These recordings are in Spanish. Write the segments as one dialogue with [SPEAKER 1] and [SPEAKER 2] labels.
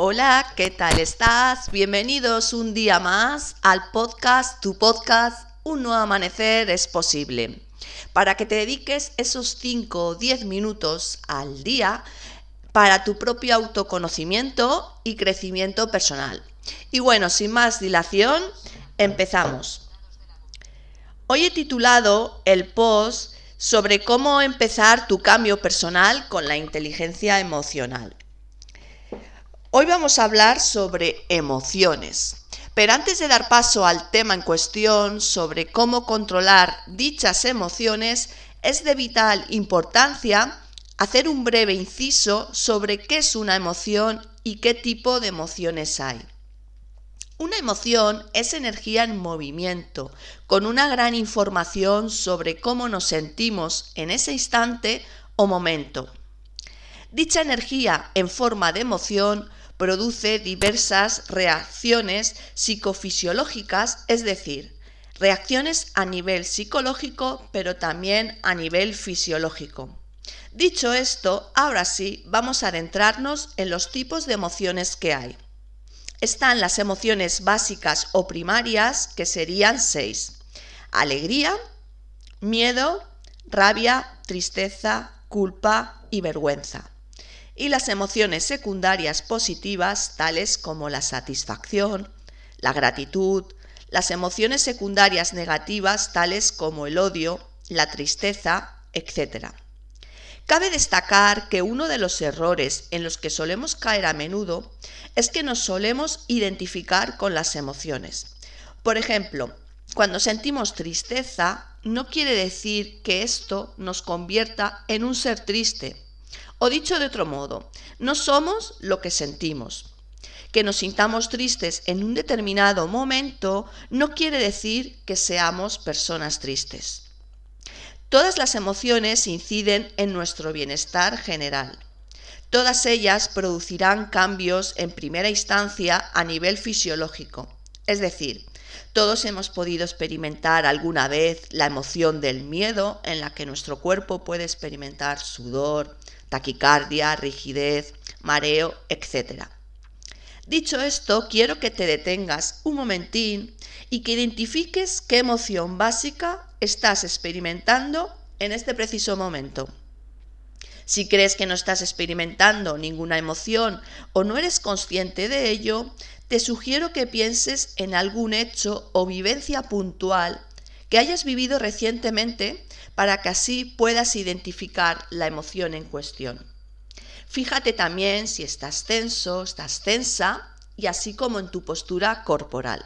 [SPEAKER 1] Hola, ¿qué tal estás? Bienvenidos un día más al podcast, tu podcast, Un nuevo amanecer es posible. Para que te dediques esos 5 o 10 minutos al día para tu propio autoconocimiento y crecimiento personal. Y bueno, sin más dilación, empezamos. Hoy he titulado el post sobre cómo empezar tu cambio personal con la inteligencia emocional. Hoy vamos a hablar sobre emociones. Pero antes de dar paso al tema en cuestión sobre cómo controlar dichas emociones, es de vital importancia hacer un breve inciso sobre qué es una emoción y qué tipo de emociones hay. Una emoción es energía en movimiento, con una gran información sobre cómo nos sentimos en ese instante o momento. Dicha energía en forma de emoción produce diversas reacciones psicofisiológicas, es decir, reacciones a nivel psicológico, pero también a nivel fisiológico. Dicho esto, ahora sí, vamos a adentrarnos en los tipos de emociones que hay. Están las emociones básicas o primarias, que serían seis. Alegría, miedo, rabia, tristeza, culpa y vergüenza y las emociones secundarias positivas tales como la satisfacción, la gratitud, las emociones secundarias negativas tales como el odio, la tristeza, etc. Cabe destacar que uno de los errores en los que solemos caer a menudo es que nos solemos identificar con las emociones. Por ejemplo, cuando sentimos tristeza, no quiere decir que esto nos convierta en un ser triste, o dicho de otro modo, no somos lo que sentimos. Que nos sintamos tristes en un determinado momento no quiere decir que seamos personas tristes. Todas las emociones inciden en nuestro bienestar general. Todas ellas producirán cambios en primera instancia a nivel fisiológico. Es decir, todos hemos podido experimentar alguna vez la emoción del miedo en la que nuestro cuerpo puede experimentar sudor, taquicardia, rigidez, mareo, etc. Dicho esto, quiero que te detengas un momentín y que identifiques qué emoción básica estás experimentando en este preciso momento. Si crees que no estás experimentando ninguna emoción o no eres consciente de ello, te sugiero que pienses en algún hecho o vivencia puntual que hayas vivido recientemente para que así puedas identificar la emoción en cuestión. Fíjate también si estás tenso, estás tensa y así como en tu postura corporal.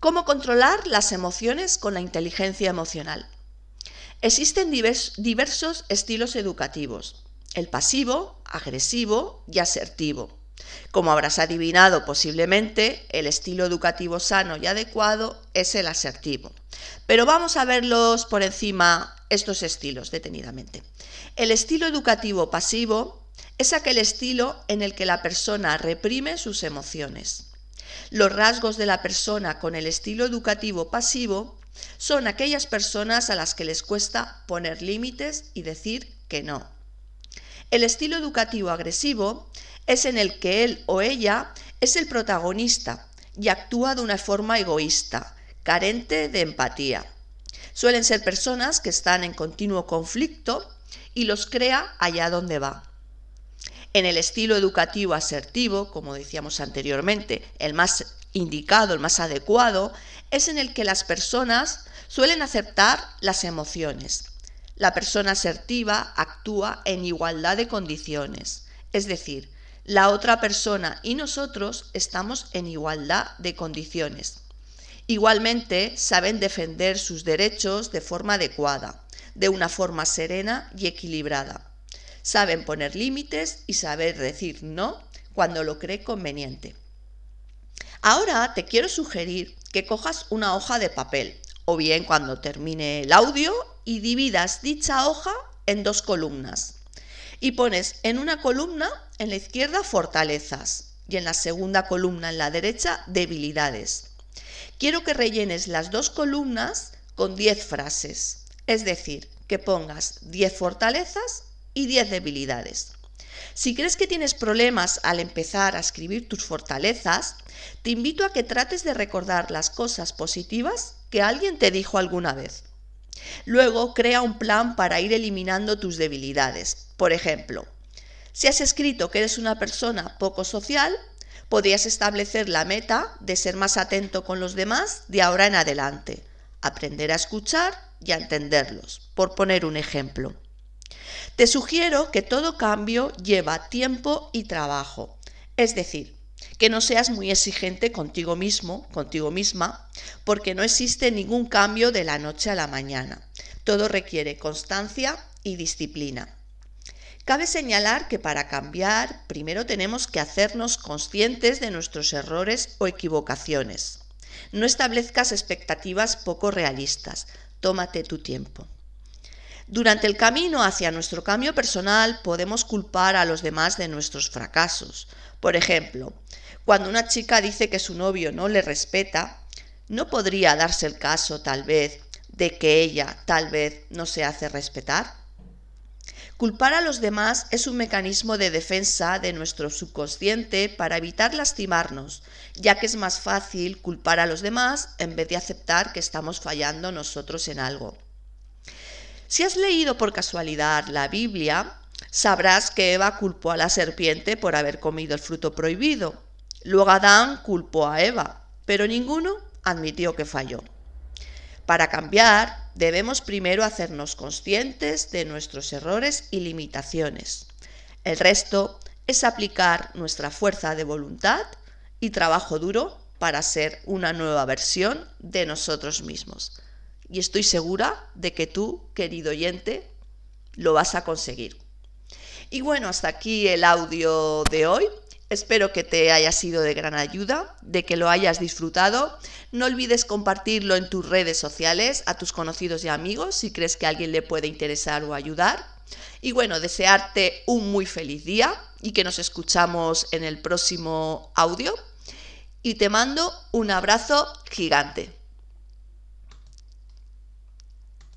[SPEAKER 1] ¿Cómo controlar las emociones con la inteligencia emocional? Existen diversos estilos educativos, el pasivo, agresivo y asertivo. Como habrás adivinado posiblemente, el estilo educativo sano y adecuado es el asertivo. Pero vamos a verlos por encima estos estilos detenidamente. El estilo educativo pasivo es aquel estilo en el que la persona reprime sus emociones. Los rasgos de la persona con el estilo educativo pasivo son aquellas personas a las que les cuesta poner límites y decir que no. El estilo educativo agresivo es en el que él o ella es el protagonista y actúa de una forma egoísta, carente de empatía. Suelen ser personas que están en continuo conflicto y los crea allá donde va. En el estilo educativo asertivo, como decíamos anteriormente, el más indicado, el más adecuado, es en el que las personas suelen aceptar las emociones. La persona asertiva actúa en igualdad de condiciones, es decir, la otra persona y nosotros estamos en igualdad de condiciones. Igualmente, saben defender sus derechos de forma adecuada, de una forma serena y equilibrada. Saben poner límites y saber decir no cuando lo cree conveniente. Ahora te quiero sugerir que cojas una hoja de papel o bien cuando termine el audio y dividas dicha hoja en dos columnas y pones en una columna en la izquierda fortalezas y en la segunda columna en la derecha debilidades. Quiero que rellenes las dos columnas con 10 frases, es decir, que pongas 10 fortalezas y 10 debilidades. Si crees que tienes problemas al empezar a escribir tus fortalezas, te invito a que trates de recordar las cosas positivas que alguien te dijo alguna vez. Luego crea un plan para ir eliminando tus debilidades. Por ejemplo, si has escrito que eres una persona poco social, podrías establecer la meta de ser más atento con los demás de ahora en adelante, aprender a escuchar y a entenderlos, por poner un ejemplo. Te sugiero que todo cambio lleva tiempo y trabajo, es decir, que no seas muy exigente contigo mismo, contigo misma, porque no existe ningún cambio de la noche a la mañana. Todo requiere constancia y disciplina. Cabe señalar que para cambiar primero tenemos que hacernos conscientes de nuestros errores o equivocaciones. No establezcas expectativas poco realistas. Tómate tu tiempo. Durante el camino hacia nuestro cambio personal podemos culpar a los demás de nuestros fracasos. Por ejemplo, cuando una chica dice que su novio no le respeta, ¿no podría darse el caso tal vez de que ella tal vez no se hace respetar? Culpar a los demás es un mecanismo de defensa de nuestro subconsciente para evitar lastimarnos, ya que es más fácil culpar a los demás en vez de aceptar que estamos fallando nosotros en algo. Si has leído por casualidad la Biblia, sabrás que Eva culpó a la serpiente por haber comido el fruto prohibido. Luego Adán culpó a Eva, pero ninguno admitió que falló. Para cambiar, debemos primero hacernos conscientes de nuestros errores y limitaciones. El resto es aplicar nuestra fuerza de voluntad y trabajo duro para ser una nueva versión de nosotros mismos y estoy segura de que tú, querido oyente, lo vas a conseguir. Y bueno, hasta aquí el audio de hoy. Espero que te haya sido de gran ayuda, de que lo hayas disfrutado. No olvides compartirlo en tus redes sociales a tus conocidos y amigos si crees que a alguien le puede interesar o ayudar. Y bueno, desearte un muy feliz día y que nos escuchamos en el próximo audio. Y te mando un abrazo gigante.